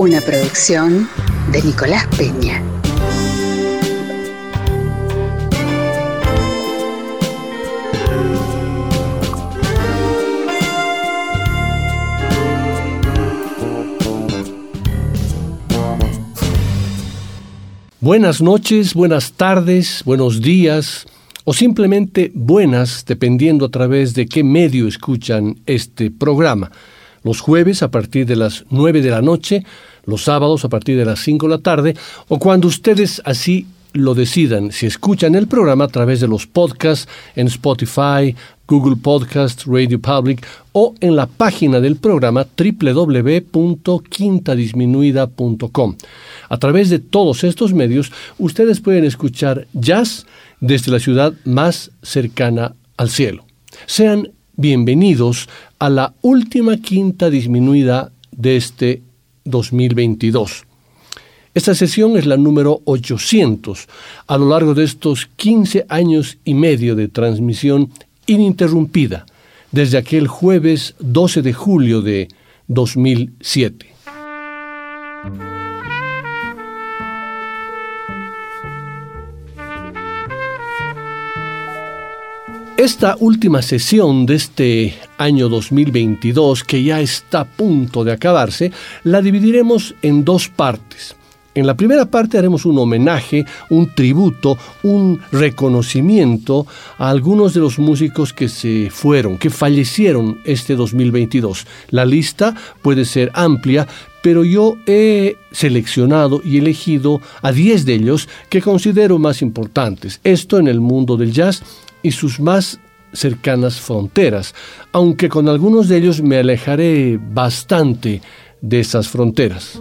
Una producción de Nicolás Peña. Buenas noches, buenas tardes, buenos días o simplemente buenas dependiendo a través de qué medio escuchan este programa. Los jueves a partir de las 9 de la noche, los sábados a partir de las 5 de la tarde o cuando ustedes así lo decidan, si escuchan el programa a través de los podcasts en Spotify, Google Podcast, Radio Public o en la página del programa www.quintadisminuida.com. A través de todos estos medios, ustedes pueden escuchar jazz desde la ciudad más cercana al cielo. Sean bienvenidos a la última quinta disminuida de este 2022. Esta sesión es la número 800 a lo largo de estos 15 años y medio de transmisión ininterrumpida desde aquel jueves 12 de julio de 2007. Esta última sesión de este año 2022, que ya está a punto de acabarse, la dividiremos en dos partes. En la primera parte haremos un homenaje, un tributo, un reconocimiento a algunos de los músicos que se fueron, que fallecieron este 2022. La lista puede ser amplia, pero yo he seleccionado y elegido a 10 de ellos que considero más importantes. Esto en el mundo del jazz y sus más cercanas fronteras, aunque con algunos de ellos me alejaré bastante de esas fronteras.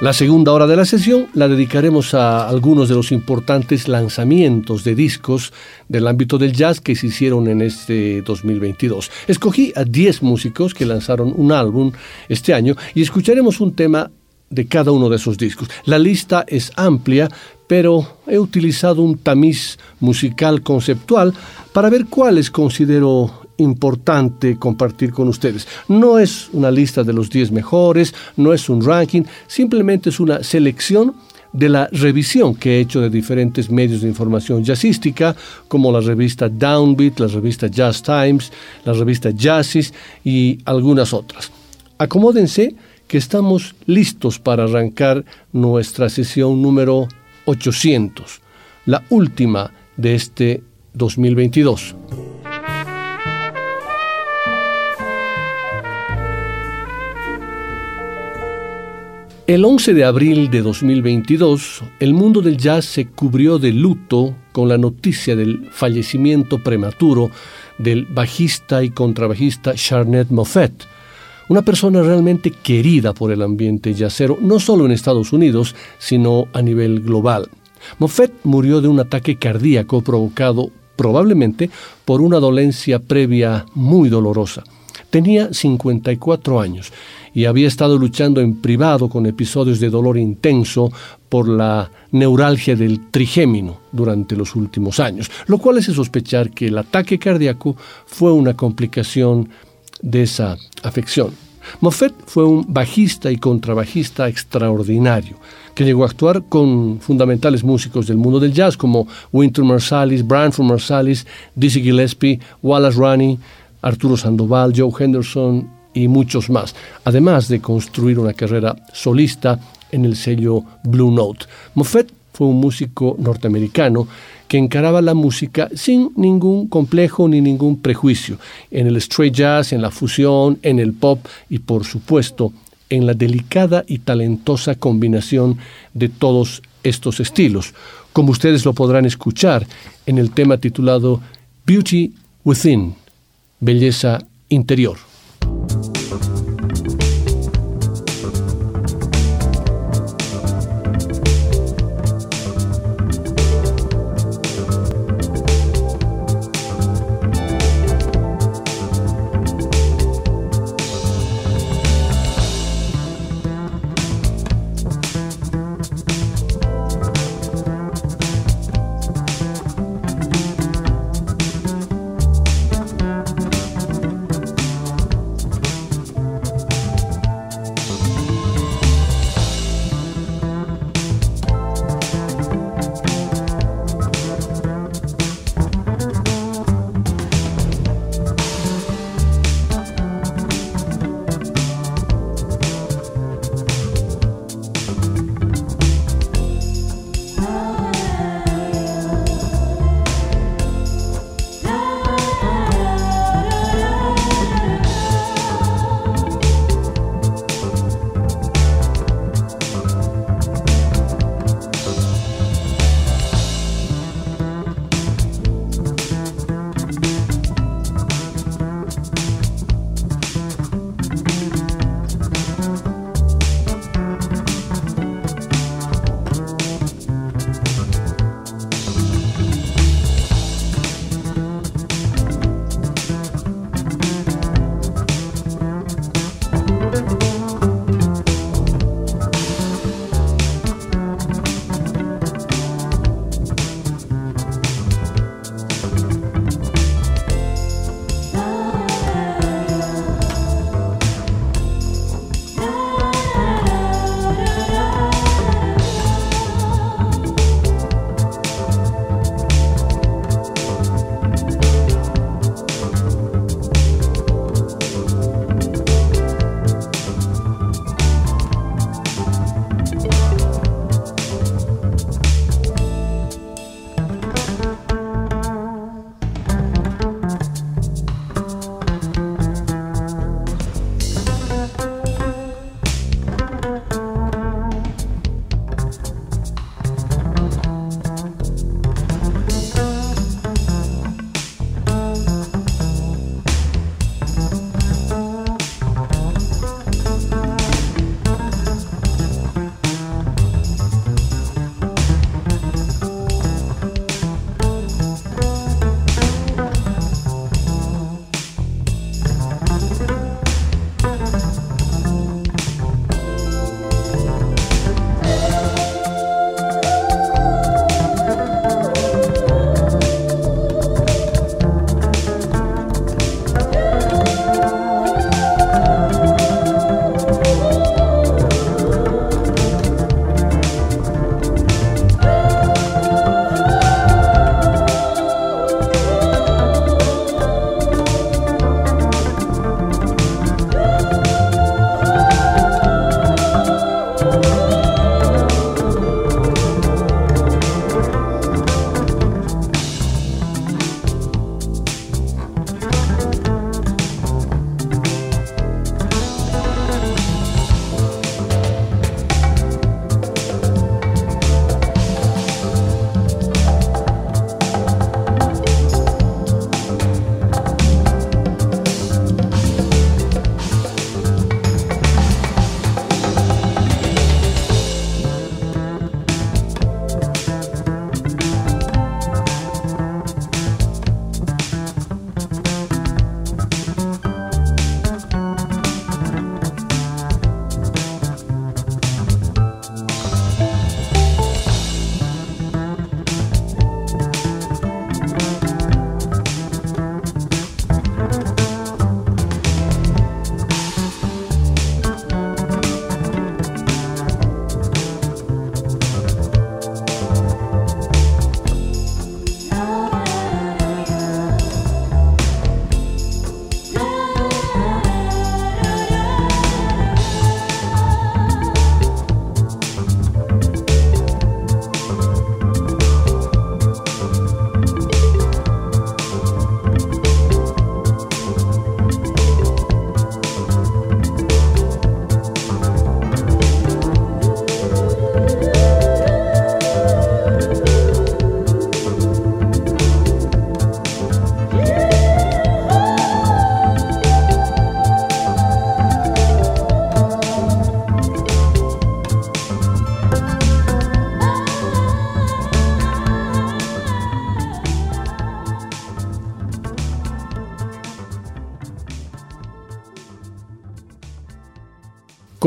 La segunda hora de la sesión la dedicaremos a algunos de los importantes lanzamientos de discos del ámbito del jazz que se hicieron en este 2022. Escogí a 10 músicos que lanzaron un álbum este año y escucharemos un tema de cada uno de esos discos. La lista es amplia, pero he utilizado un tamiz musical conceptual para ver cuáles considero importante compartir con ustedes. No es una lista de los 10 mejores, no es un ranking, simplemente es una selección de la revisión que he hecho de diferentes medios de información jazzística, como la revista Downbeat, la revista Jazz Times, la revista Jazzis y algunas otras. Acomódense que estamos listos para arrancar nuestra sesión número 800, la última de este 2022. El 11 de abril de 2022, el mundo del jazz se cubrió de luto con la noticia del fallecimiento prematuro del bajista y contrabajista Charnette Moffett, una persona realmente querida por el ambiente jazzero, no solo en Estados Unidos, sino a nivel global. Moffett murió de un ataque cardíaco provocado probablemente por una dolencia previa muy dolorosa. Tenía 54 años y había estado luchando en privado con episodios de dolor intenso por la neuralgia del trigémino durante los últimos años, lo cual hace sospechar que el ataque cardíaco fue una complicación de esa afección. Moffett fue un bajista y contrabajista extraordinario, que llegó a actuar con fundamentales músicos del mundo del jazz como Winter Marsalis, Branford Marsalis, Dizzy Gillespie, Wallace Roney, Arturo Sandoval, Joe Henderson y muchos más, además de construir una carrera solista en el sello Blue Note. Moffett fue un músico norteamericano que encaraba la música sin ningún complejo ni ningún prejuicio, en el straight jazz, en la fusión, en el pop y por supuesto en la delicada y talentosa combinación de todos estos estilos, como ustedes lo podrán escuchar en el tema titulado Beauty Within, Belleza Interior.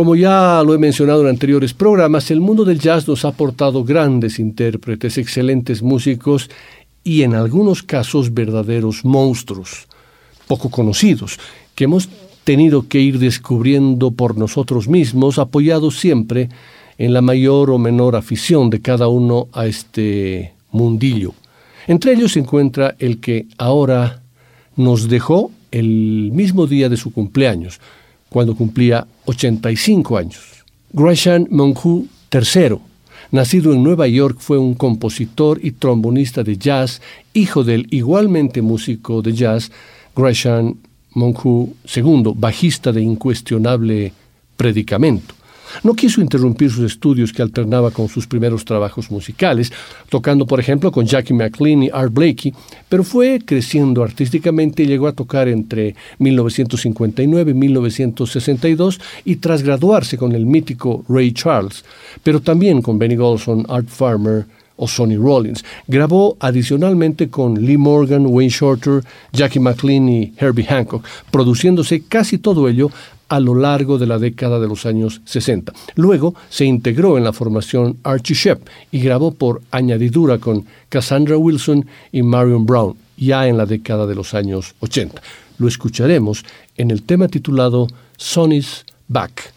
Como ya lo he mencionado en anteriores programas, el mundo del jazz nos ha aportado grandes intérpretes, excelentes músicos y en algunos casos verdaderos monstruos, poco conocidos, que hemos tenido que ir descubriendo por nosotros mismos, apoyados siempre en la mayor o menor afición de cada uno a este mundillo. Entre ellos se encuentra el que ahora nos dejó el mismo día de su cumpleaños, cuando cumplía 85 años. Gresham Monku III, nacido en Nueva York, fue un compositor y trombonista de jazz, hijo del igualmente músico de jazz Gresham Monku II, bajista de incuestionable predicamento. No quiso interrumpir sus estudios que alternaba con sus primeros trabajos musicales, tocando por ejemplo con Jackie McLean y Art Blakey, pero fue creciendo artísticamente y llegó a tocar entre 1959 y 1962 y tras graduarse con el mítico Ray Charles, pero también con Benny Golson, Art Farmer, o Sonny Rollins. Grabó adicionalmente con Lee Morgan, Wayne Shorter, Jackie McLean y Herbie Hancock, produciéndose casi todo ello a lo largo de la década de los años 60. Luego se integró en la formación Archie Shepp y grabó por añadidura con Cassandra Wilson y Marion Brown, ya en la década de los años 80. Lo escucharemos en el tema titulado Sonny's Back.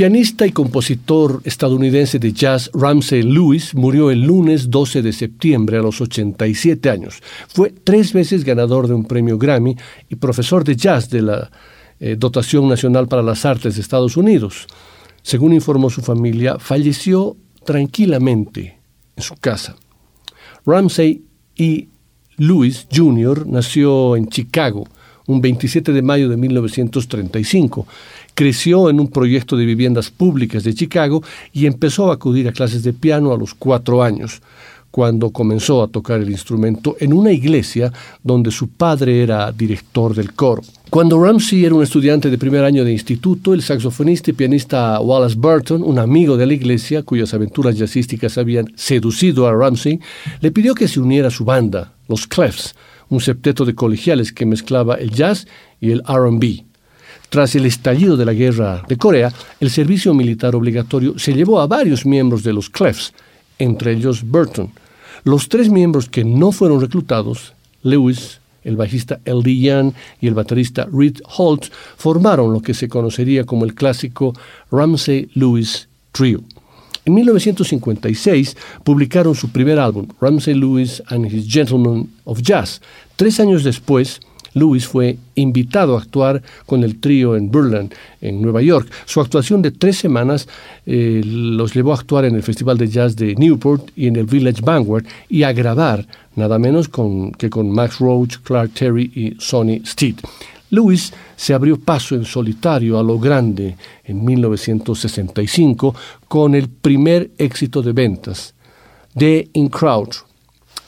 Pianista y compositor estadounidense de jazz Ramsey Lewis murió el lunes 12 de septiembre a los 87 años. Fue tres veces ganador de un premio Grammy y profesor de jazz de la eh, Dotación Nacional para las Artes de Estados Unidos. Según informó su familia, falleció tranquilamente en su casa. Ramsey E. Lewis Jr. nació en Chicago un 27 de mayo de 1935. Creció en un proyecto de viviendas públicas de Chicago y empezó a acudir a clases de piano a los cuatro años, cuando comenzó a tocar el instrumento en una iglesia donde su padre era director del coro. Cuando Ramsey era un estudiante de primer año de instituto, el saxofonista y pianista Wallace Burton, un amigo de la iglesia cuyas aventuras jazzísticas habían seducido a Ramsey, le pidió que se uniera a su banda, los Clefs, un septeto de colegiales que mezclaba el jazz y el RB. Tras el estallido de la guerra de Corea, el servicio militar obligatorio se llevó a varios miembros de los Clefs, entre ellos Burton. Los tres miembros que no fueron reclutados, Lewis, el bajista L.D. Young y el baterista Reed Holtz, formaron lo que se conocería como el clásico Ramsey-Lewis Trio. En 1956 publicaron su primer álbum, Ramsey Lewis and His Gentlemen of Jazz. Tres años después, Lewis fue invitado a actuar con el trío en Berlin, en Nueva York. Su actuación de tres semanas eh, los llevó a actuar en el Festival de Jazz de Newport y en el Village Vanguard y a grabar nada menos con, que con Max Roach, Clark Terry y Sonny Steed. Lewis se abrió paso en solitario a lo grande en 1965 con el primer éxito de ventas, The In Crowd.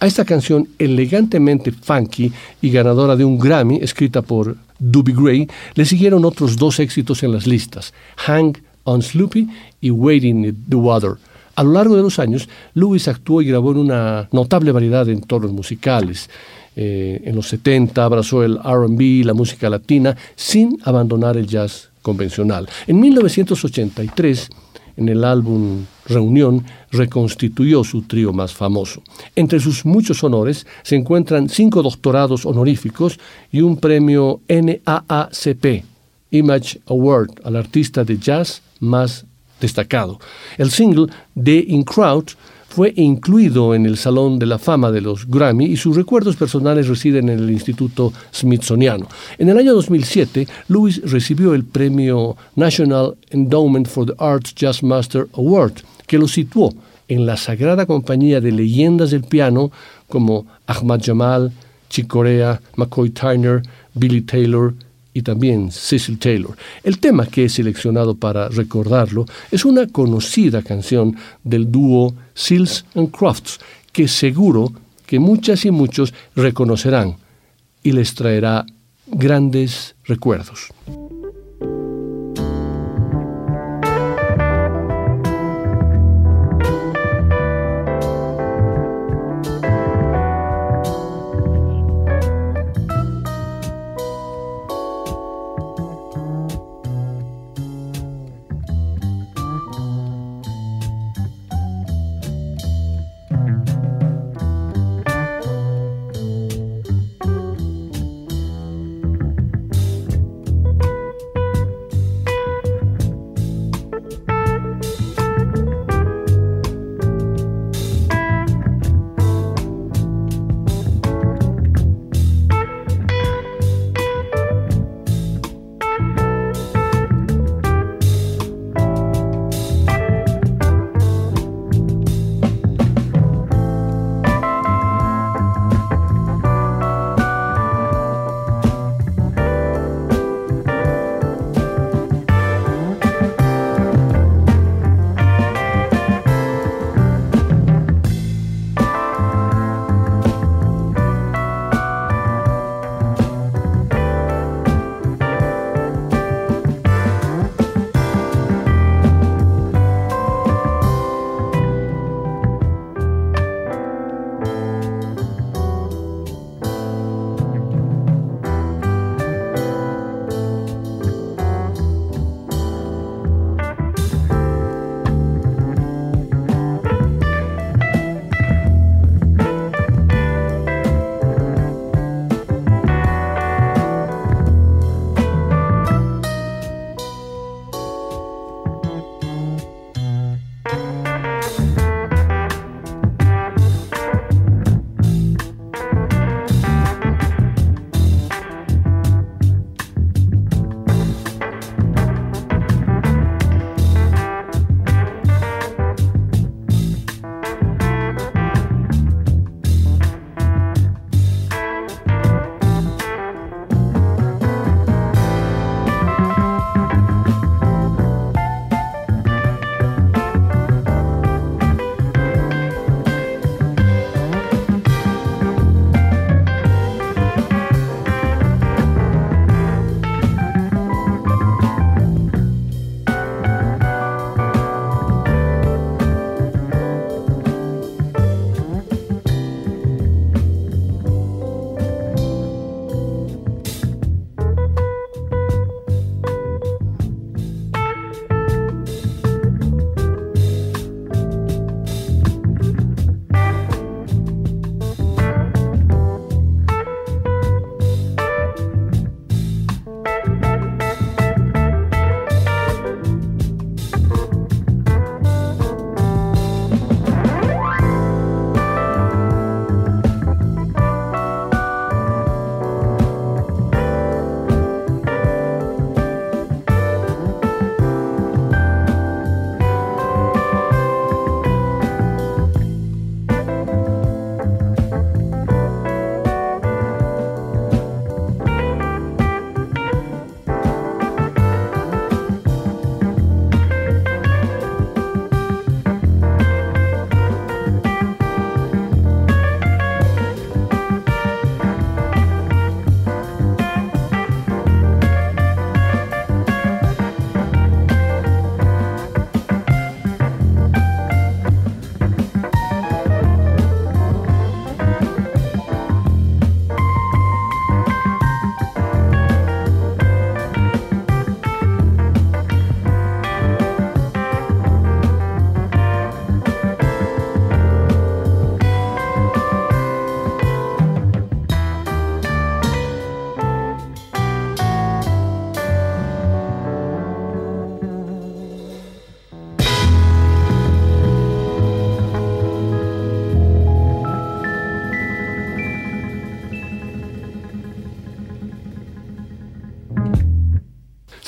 A esta canción elegantemente funky y ganadora de un Grammy, escrita por Doobie Gray, le siguieron otros dos éxitos en las listas, Hang on Sloopy y Waiting in the Water. A lo largo de los años, Lewis actuó y grabó en una notable variedad de entornos musicales. Eh, en los 70 abrazó el RB, la música latina, sin abandonar el jazz convencional. En 1983, en el álbum Reunión, reconstituyó su trío más famoso. Entre sus muchos honores se encuentran cinco doctorados honoríficos y un premio NAACP, Image Award, al artista de jazz más destacado. El single The In Crowd fue incluido en el Salón de la Fama de los Grammy y sus recuerdos personales residen en el Instituto Smithsoniano. En el año 2007, Lewis recibió el premio National Endowment for the Arts Jazz Master Award, que lo situó en la sagrada compañía de leyendas del piano como Ahmad Jamal, Chick Corea, McCoy Tyner, Billy Taylor, y también Cecil Taylor. El tema que he seleccionado para recordarlo es una conocida canción del dúo Seals and Crofts, que seguro que muchas y muchos reconocerán y les traerá grandes recuerdos.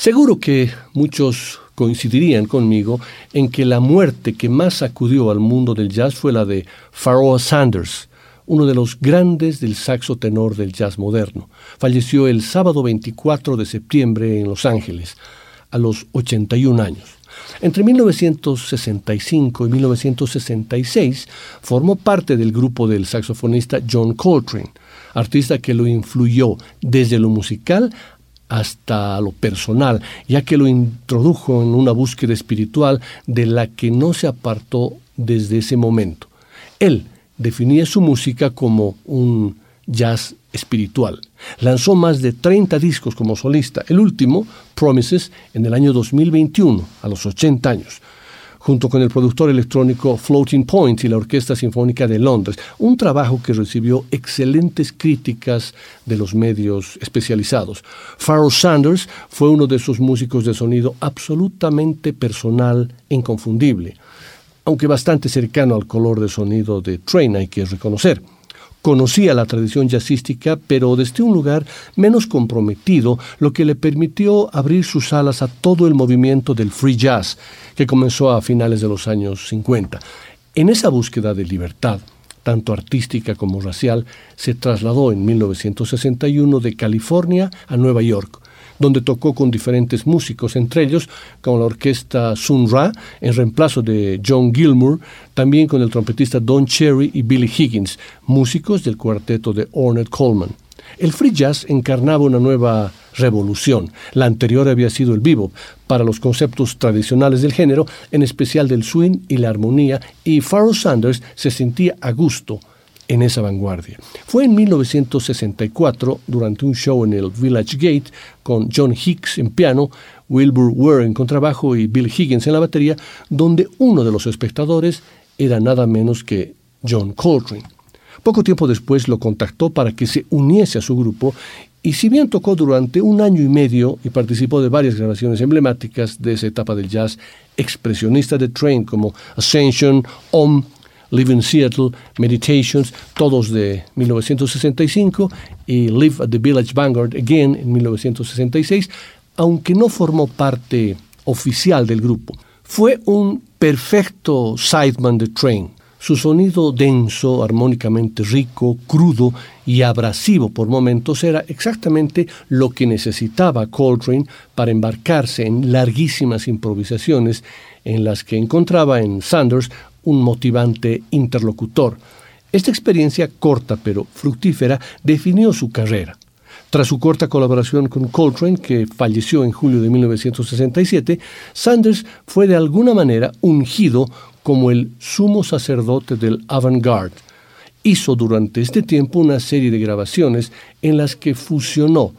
Seguro que muchos coincidirían conmigo en que la muerte que más sacudió al mundo del jazz fue la de Pharoah Sanders, uno de los grandes del saxo tenor del jazz moderno. Falleció el sábado 24 de septiembre en Los Ángeles, a los 81 años. Entre 1965 y 1966 formó parte del grupo del saxofonista John Coltrane, artista que lo influyó desde lo musical hasta lo personal, ya que lo introdujo en una búsqueda espiritual de la que no se apartó desde ese momento. Él definía su música como un jazz espiritual. Lanzó más de 30 discos como solista, el último, Promises, en el año 2021, a los 80 años junto con el productor electrónico Floating Point y la Orquesta Sinfónica de Londres, un trabajo que recibió excelentes críticas de los medios especializados. Pharoah Sanders fue uno de esos músicos de sonido absolutamente personal e inconfundible, aunque bastante cercano al color de sonido de Train, hay que reconocer. Conocía la tradición jazzística, pero desde un lugar menos comprometido, lo que le permitió abrir sus alas a todo el movimiento del free jazz, que comenzó a finales de los años 50. En esa búsqueda de libertad, tanto artística como racial, se trasladó en 1961 de California a Nueva York, donde tocó con diferentes músicos, entre ellos con la orquesta Sun Ra, en reemplazo de John Gilmour, también con el trompetista Don Cherry y Billy Higgins, músicos del cuarteto de Ornette Coleman. El free jazz encarnaba una nueva revolución. La anterior había sido el bebop, para los conceptos tradicionales del género, en especial del swing y la armonía, y Pharoah Sanders se sentía a gusto en esa vanguardia. Fue en 1964, durante un show en el Village Gate, con John Hicks en piano, Wilbur Ware en contrabajo y Bill Higgins en la batería, donde uno de los espectadores era nada menos que John Coltrane. Poco tiempo después lo contactó para que se uniese a su grupo y si bien tocó durante un año y medio y participó de varias grabaciones emblemáticas de esa etapa del jazz expresionista de Train como Ascension, Om, Live in Seattle, Meditations, todos de 1965, y Live at the Village Vanguard Again en 1966, aunque no formó parte oficial del grupo. Fue un perfecto sideman de Train. Su sonido denso, armónicamente rico, crudo y abrasivo por momentos era exactamente lo que necesitaba Coltrane para embarcarse en larguísimas improvisaciones en las que encontraba en Sanders un motivante interlocutor. Esta experiencia corta pero fructífera definió su carrera. Tras su corta colaboración con Coltrane, que falleció en julio de 1967, Sanders fue de alguna manera ungido como el sumo sacerdote del avant-garde. Hizo durante este tiempo una serie de grabaciones en las que fusionó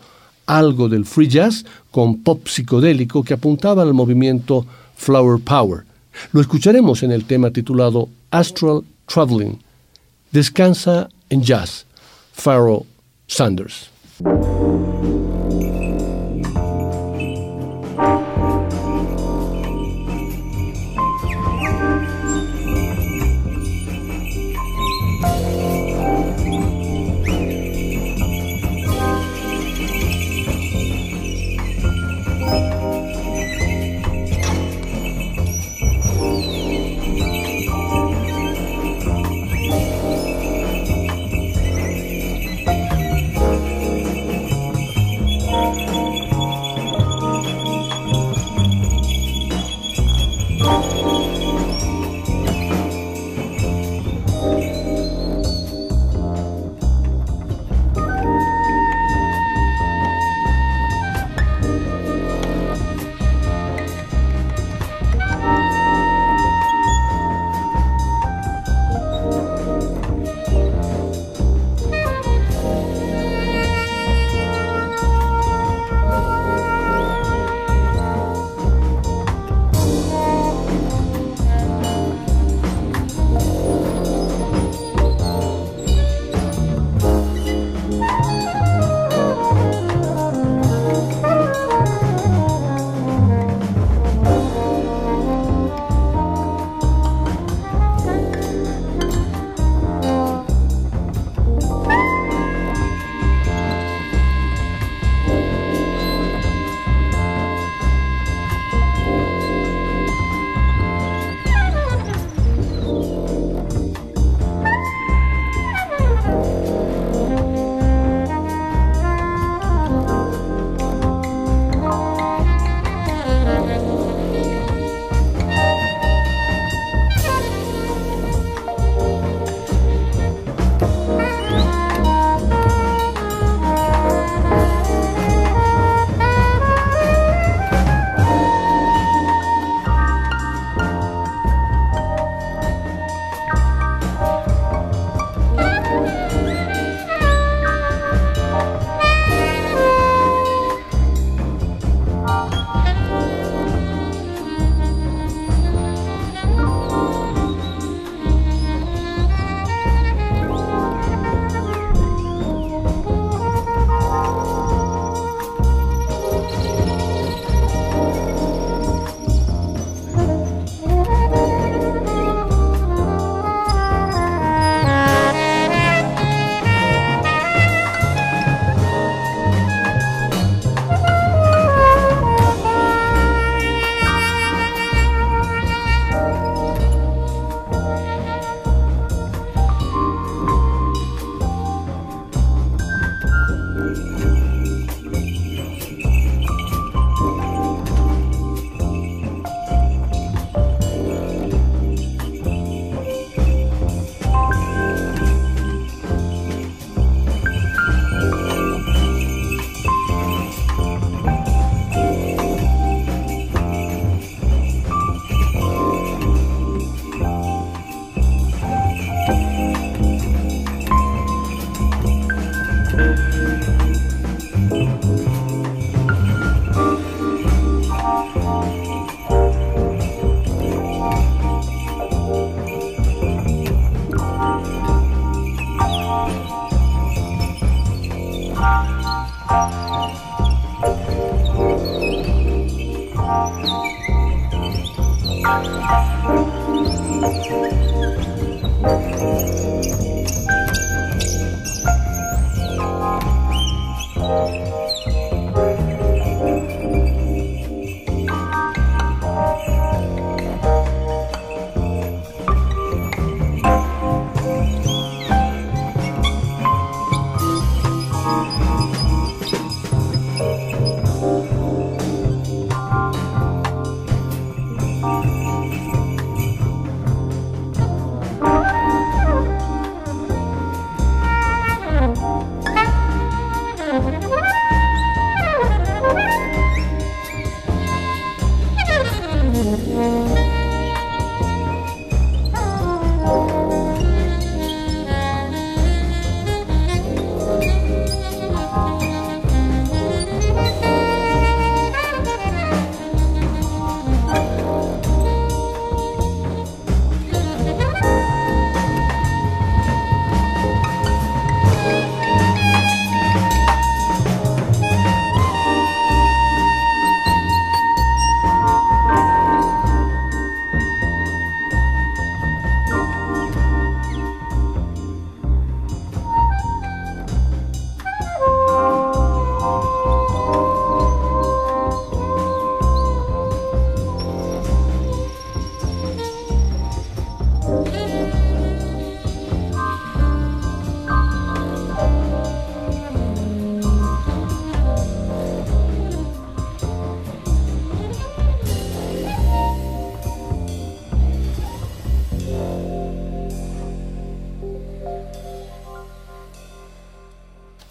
algo del free jazz con pop psicodélico que apuntaba al movimiento Flower Power. Lo escucharemos en el tema titulado Astral Traveling. Descansa en jazz. Pharaoh Sanders.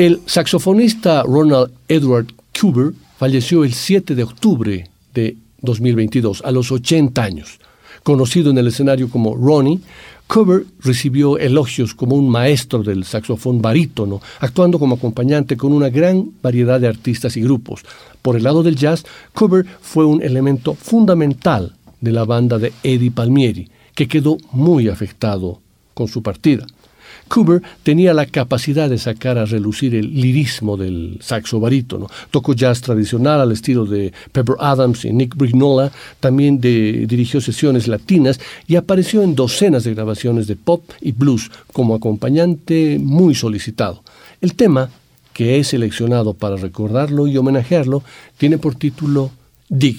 El saxofonista Ronald Edward Cuber falleció el 7 de octubre de 2022, a los 80 años. Conocido en el escenario como Ronnie, Cuber recibió elogios como un maestro del saxofón barítono, actuando como acompañante con una gran variedad de artistas y grupos. Por el lado del jazz, Cuber fue un elemento fundamental de la banda de Eddie Palmieri, que quedó muy afectado con su partida. Cooper tenía la capacidad de sacar a relucir el lirismo del saxo barítono. Tocó jazz tradicional al estilo de Pepper Adams y Nick Brignola, también dirigió sesiones latinas y apareció en docenas de grabaciones de pop y blues como acompañante muy solicitado. El tema que he seleccionado para recordarlo y homenajearlo tiene por título Dig.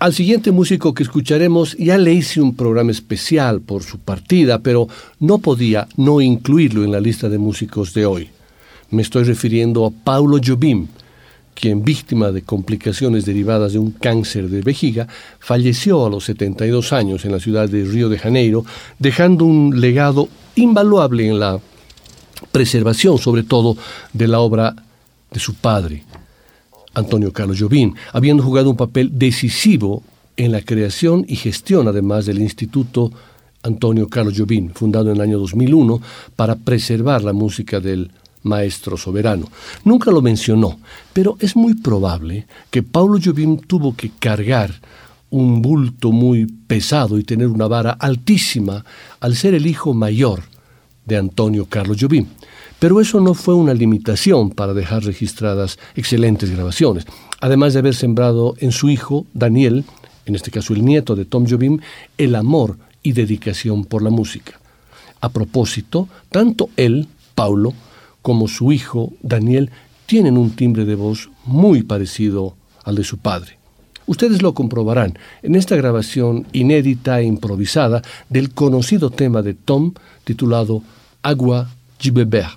Al siguiente músico que escucharemos ya le hice un programa especial por su partida, pero no podía no incluirlo en la lista de músicos de hoy. Me estoy refiriendo a Paulo Jobim, quien víctima de complicaciones derivadas de un cáncer de vejiga, falleció a los 72 años en la ciudad de Río de Janeiro, dejando un legado invaluable en la preservación, sobre todo, de la obra de su padre, Antonio Carlos Jobim, habiendo jugado un papel decisivo en la creación y gestión, además del Instituto Antonio Carlos Jobim, fundado en el año 2001 para preservar la música del maestro soberano. Nunca lo mencionó, pero es muy probable que Paulo Jobim tuvo que cargar un bulto muy pesado y tener una vara altísima al ser el hijo mayor de Antonio Carlos Jobim. Pero eso no fue una limitación para dejar registradas excelentes grabaciones. Además de haber sembrado en su hijo, Daniel, en este caso el nieto de Tom Jobim, el amor y dedicación por la música. A propósito, tanto él, Paulo, como su hijo Daniel tienen un timbre de voz muy parecido al de su padre. Ustedes lo comprobarán en esta grabación inédita e improvisada del conocido tema de Tom titulado Agua de.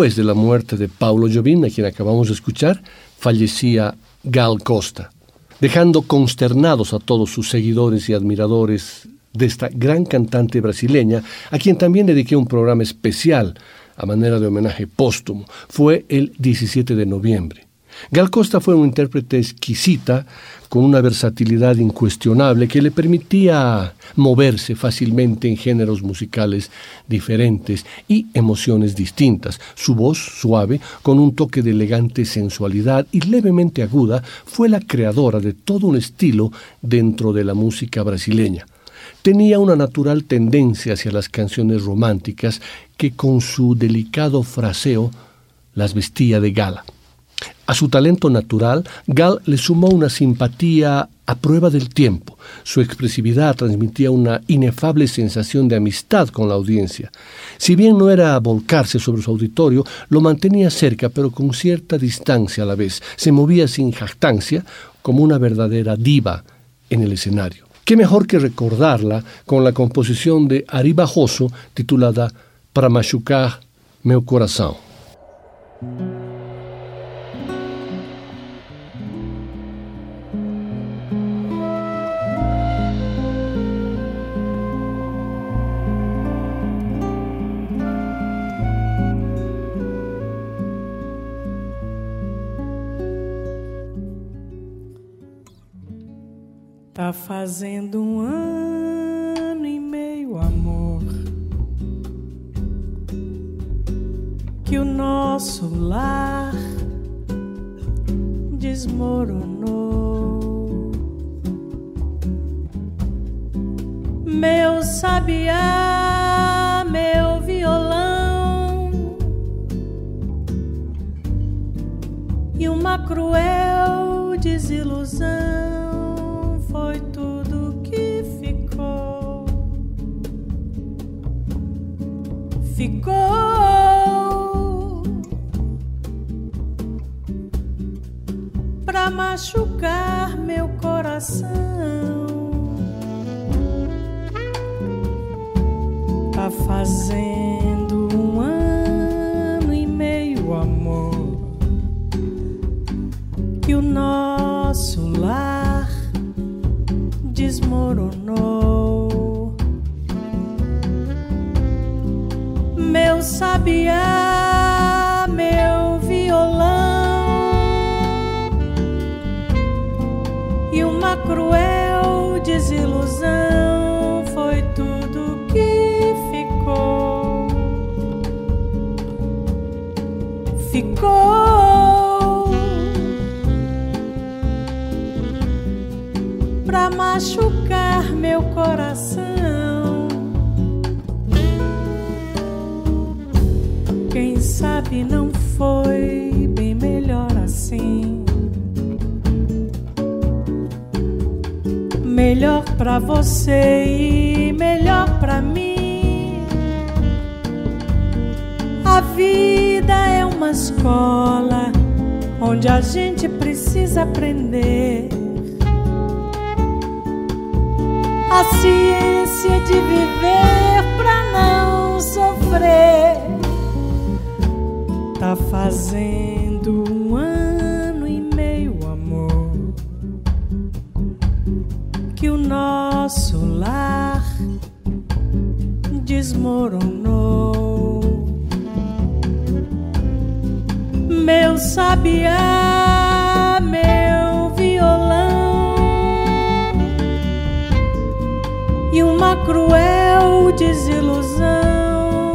después de la muerte de Paulo Jobim, a quien acabamos de escuchar, fallecía Gal Costa, dejando consternados a todos sus seguidores y admiradores de esta gran cantante brasileña, a quien también dediqué un programa especial a manera de homenaje póstumo. Fue el 17 de noviembre. Gal Costa fue una intérprete exquisita, con una versatilidad incuestionable que le permitía moverse fácilmente en géneros musicales diferentes y emociones distintas. Su voz, suave, con un toque de elegante sensualidad y levemente aguda, fue la creadora de todo un estilo dentro de la música brasileña. Tenía una natural tendencia hacia las canciones románticas que con su delicado fraseo las vestía de gala. A su talento natural, Gal le sumó una simpatía a prueba del tiempo. Su expresividad transmitía una inefable sensación de amistad con la audiencia. Si bien no era volcarse sobre su auditorio, lo mantenía cerca, pero con cierta distancia a la vez. Se movía sin jactancia, como una verdadera diva en el escenario. Qué mejor que recordarla con la composición de Ari Bajoso titulada Para machucar meu coração. Fazendo um ano e meio, amor, que o nosso lar desmoronou. Meu sabiá, meu violão e uma cruel desilusão ficou pra machucar meu coração, tá fazendo um ano e meio, amor, que o nosso lar desmoronou. Meu sabiá, meu violão e uma cruel desilusão foi tudo que ficou. Ficou pra machucar meu coração. Sabe não foi bem melhor assim. Melhor pra você e melhor pra mim. A vida é uma escola onde a gente precisa aprender a ciência de viver pra não sofrer. Tá fazendo um ano e meio, amor, que o nosso lar desmoronou. Meu sabiá, meu violão e uma cruel desilusão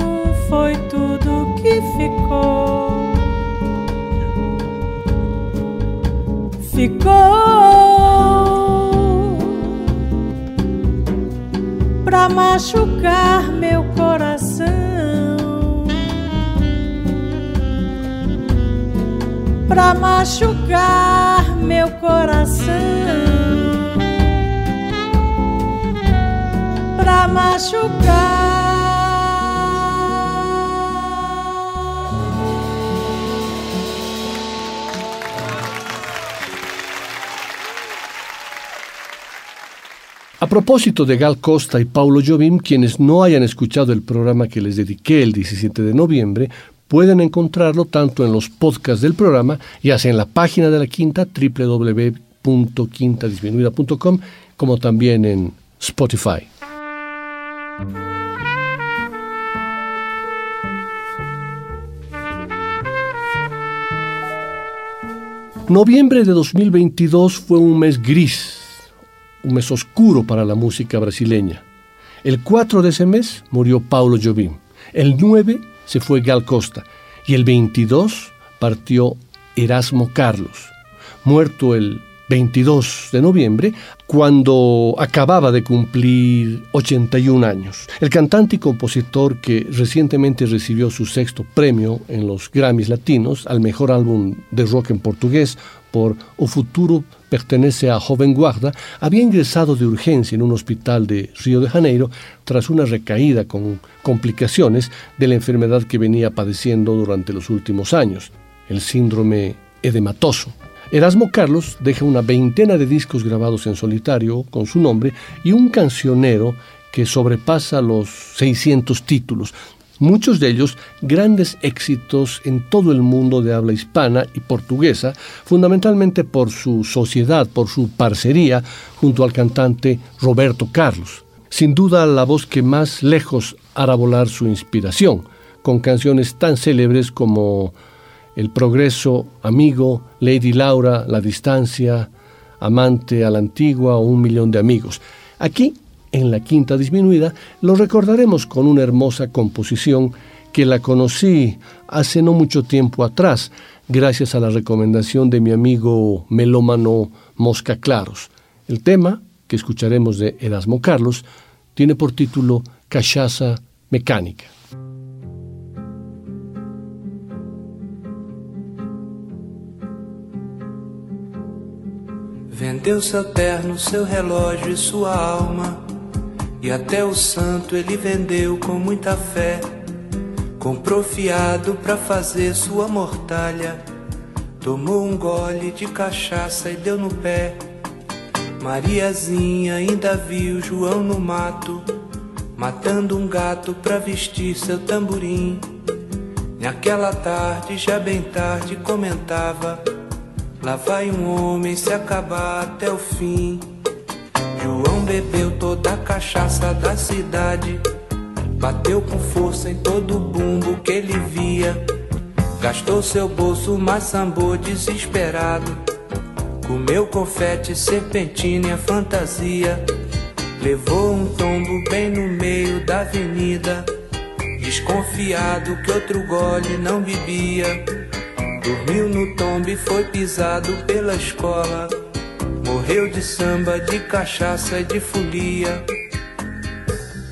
foi tudo que ficou. Pra machucar meu coração. Pra machucar meu coração. pra machucar. Propósito de Gal Costa y Paulo Jobim, quienes no hayan escuchado el programa que les dediqué el 17 de noviembre, pueden encontrarlo tanto en los podcasts del programa, ya sea en la página de la Quinta, www.quintadisminuida.com, como también en Spotify. Noviembre de 2022 fue un mes gris, un mes oscuro para la música brasileña. El 4 de ese mes murió Paulo Jobim. El 9 se fue Gal Costa. Y el 22 partió Erasmo Carlos, muerto el 22 de noviembre, cuando acababa de cumplir 81 años. El cantante y compositor que recientemente recibió su sexto premio en los Grammys Latinos al mejor álbum de rock en portugués O Futuro pertenece a Joven Guarda, había ingresado de urgencia en un hospital de Río de Janeiro tras una recaída con complicaciones de la enfermedad que venía padeciendo durante los últimos años, el síndrome edematoso. Erasmo Carlos deja una veintena de discos grabados en solitario con su nombre y un cancionero que sobrepasa los 600 títulos, muchos de ellos grandes éxitos en todo el mundo de habla hispana y portuguesa, fundamentalmente por su sociedad, por su parcería junto al cantante Roberto Carlos. Sin duda la voz que más lejos hará volar su inspiración, con canciones tan célebres como El Progreso, Amigo, Lady Laura, La Distancia, Amante a la Antigua o Un Millón de Amigos. Aquí en la quinta disminuida, lo recordaremos con una hermosa composición que la conocí hace no mucho tiempo atrás, gracias a la recomendación de mi amigo melómano Mosca Claros. El tema, que escucharemos de Erasmo Carlos, tiene por título Cachaza Mecánica. Vendeu seu terno, seu relógio e sua alma. E até o santo ele vendeu com muita fé. Comprou fiado pra fazer sua mortalha. Tomou um gole de cachaça e deu no pé. Mariazinha ainda viu João no mato, matando um gato pra vestir seu tamborim. Naquela tarde, já bem tarde, comentava: Lá vai um homem se acabar até o fim. Bebeu toda a cachaça da cidade, bateu com força em todo o bumbo que ele via. Gastou seu bolso, mas desesperado. Comeu confete, serpentina e a fantasia. Levou um tombo bem no meio da avenida. Desconfiado que outro gole não bebia. Dormiu no tombo e foi pisado pela escola. Morreu de samba, de cachaça de folia.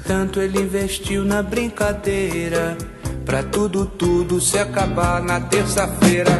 Tanto ele investiu na brincadeira. Pra tudo, tudo se acabar na terça-feira.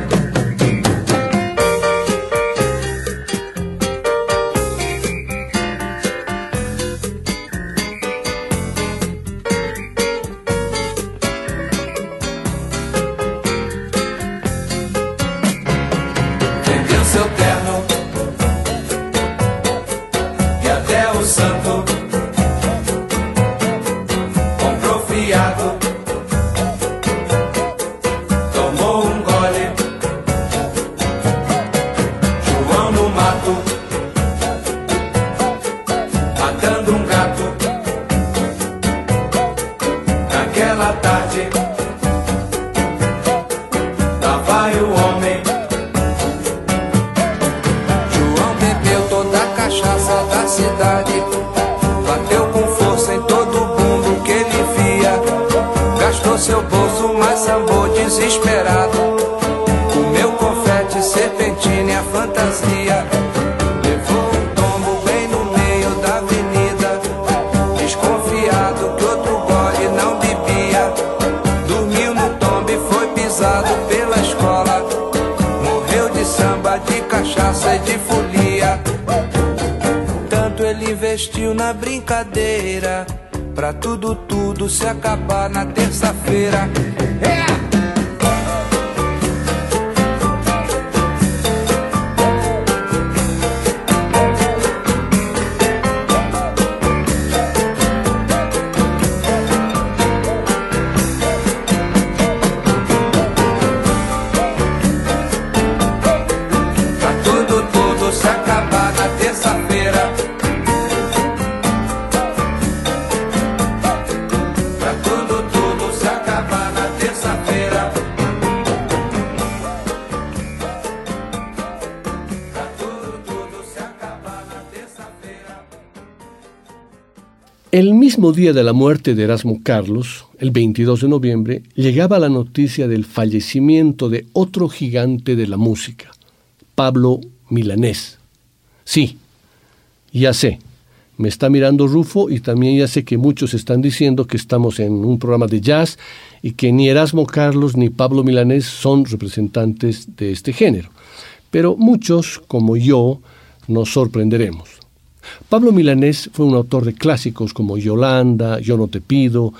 Día de la muerte de Erasmo Carlos, el 22 de noviembre, llegaba la noticia del fallecimiento de otro gigante de la música, Pablo Milanés. Sí, ya sé, me está mirando Rufo y también ya sé que muchos están diciendo que estamos en un programa de jazz y que ni Erasmo Carlos ni Pablo Milanés son representantes de este género. Pero muchos, como yo, nos sorprenderemos. Pablo Milanés fue un autor de clásicos como Yolanda, Yo no te pido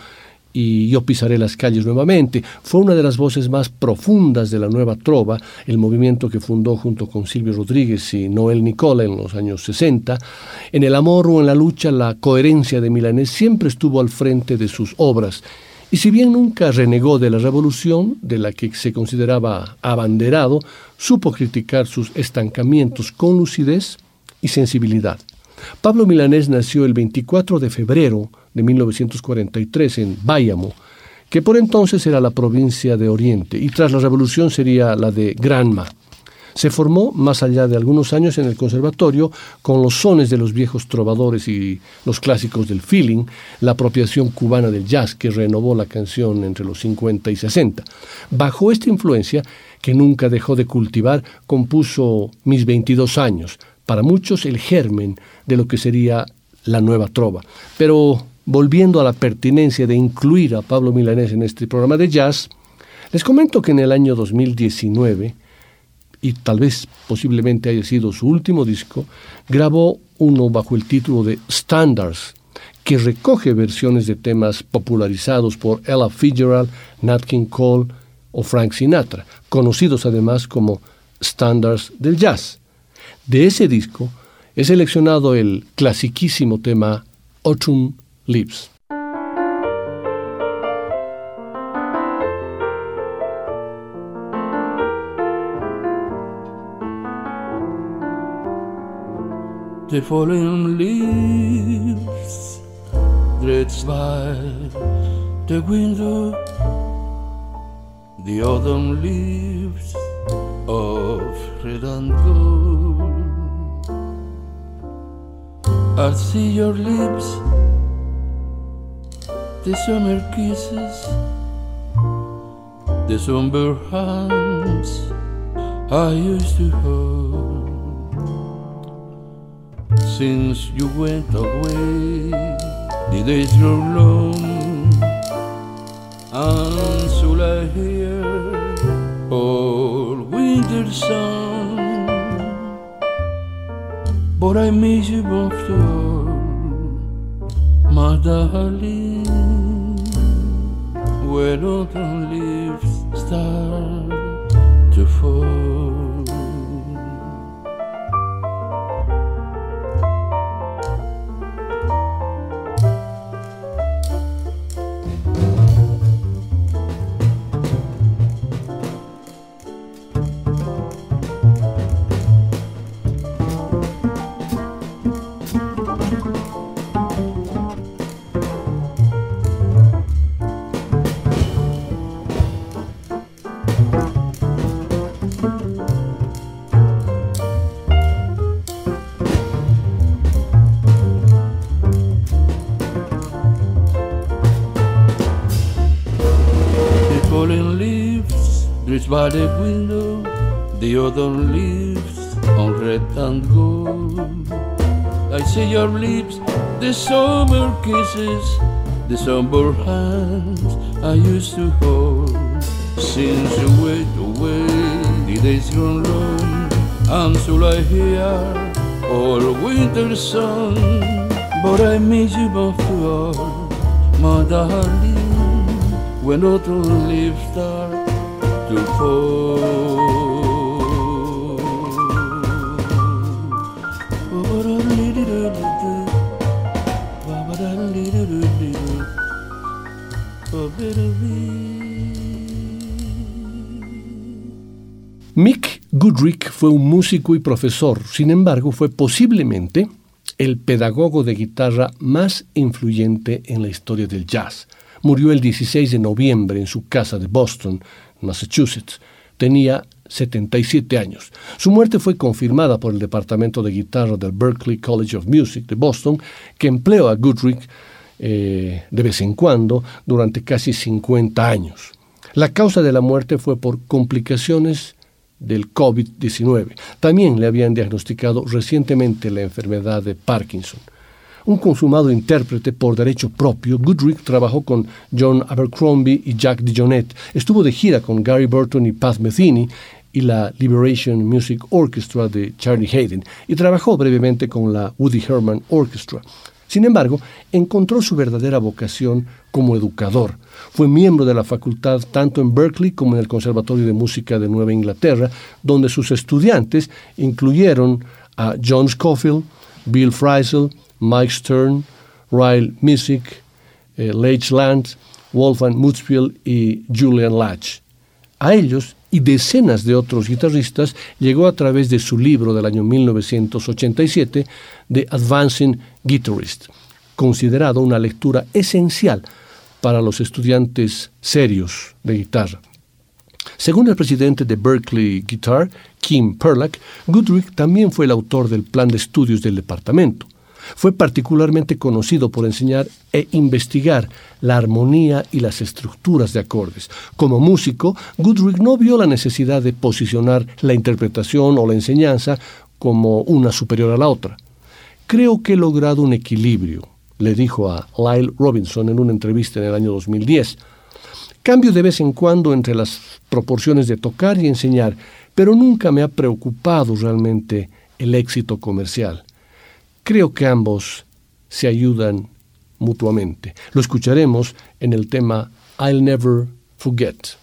y Yo pisaré las calles nuevamente. Fue una de las voces más profundas de la nueva trova, el movimiento que fundó junto con Silvio Rodríguez y Noel Nicola en los años 60. En el amor o en la lucha, la coherencia de Milanés siempre estuvo al frente de sus obras. Y si bien nunca renegó de la revolución, de la que se consideraba abanderado, supo criticar sus estancamientos con lucidez y sensibilidad. Pablo Milanés nació el 24 de febrero de 1943 en Bayamo, que por entonces era la provincia de Oriente y tras la revolución sería la de Granma. Se formó, más allá de algunos años, en el conservatorio con los sones de los viejos trovadores y los clásicos del feeling, la apropiación cubana del jazz que renovó la canción entre los 50 y 60. Bajo esta influencia, que nunca dejó de cultivar, compuso Mis 22 años, para muchos el germen de lo que sería la nueva trova. Pero volviendo a la pertinencia de incluir a Pablo Milanés en este programa de jazz, les comento que en el año 2019, y tal vez posiblemente haya sido su último disco, grabó uno bajo el título de Standards, que recoge versiones de temas popularizados por Ella Fitzgerald, Nat King Cole o Frank Sinatra, conocidos además como standards del jazz. De ese disco he seleccionado el clasiquísimo tema Autumn Leaves. The fallen leaves drifts by the window, the autumn leaves of red I see your lips, the summer kisses, the somber hands I used to hold. Since you went away, the days grow long, and so I hear all winter sun. But I miss you both all, my darling. When autumn leaves the somber hands I used to hold. Since you went away, the days grown long, so I hear all winter sun. But I miss you to all, my darling, when autumn leaves start Mick fue un músico y profesor, sin embargo fue posiblemente el pedagogo de guitarra más influyente en la historia del jazz. Murió el 16 de noviembre en su casa de Boston, Massachusetts. Tenía 77 años. Su muerte fue confirmada por el departamento de guitarra del Berklee College of Music de Boston, que empleó a Goodrich eh, de vez en cuando durante casi 50 años. La causa de la muerte fue por complicaciones del COVID-19. También le habían diagnosticado recientemente la enfermedad de Parkinson. Un consumado intérprete por derecho propio, Goodrich trabajó con John Abercrombie y Jack DeJohnette. Estuvo de gira con Gary Burton y Pat Metheny y la Liberation Music Orchestra de Charlie Hayden y trabajó brevemente con la Woody Herman Orchestra. Sin embargo, encontró su verdadera vocación como educador. Fue miembro de la facultad tanto en Berkeley como en el Conservatorio de Música de Nueva Inglaterra, donde sus estudiantes incluyeron a John Scofield, Bill Frisell, Mike Stern, Ryle Music, eh, Leitch Land, Wolfgang Mutzfield y Julian Latch. A ellos y decenas de otros guitarristas llegó a través de su libro del año 1987, The Advancing Guitarist, considerado una lectura esencial para los estudiantes serios de guitarra. Según el presidente de Berkeley Guitar, Kim Perlack, Goodrich también fue el autor del plan de estudios del departamento. Fue particularmente conocido por enseñar e investigar la armonía y las estructuras de acordes. Como músico, Goodrich no vio la necesidad de posicionar la interpretación o la enseñanza como una superior a la otra. Creo que he logrado un equilibrio, le dijo a Lyle Robinson en una entrevista en el año 2010. Cambio de vez en cuando entre las proporciones de tocar y enseñar, pero nunca me ha preocupado realmente el éxito comercial. Creo que ambos se ayudan mutuamente. Lo escucharemos en el tema I'll Never Forget.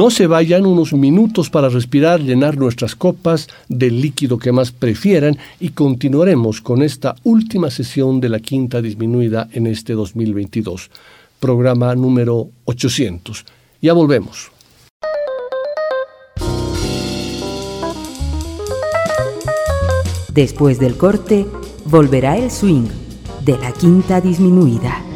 No se vayan unos minutos para respirar, llenar nuestras copas del líquido que más prefieran y continuaremos con esta última sesión de la quinta disminuida en este 2022, programa número 800. Ya volvemos. Después del corte, volverá el swing de la quinta disminuida.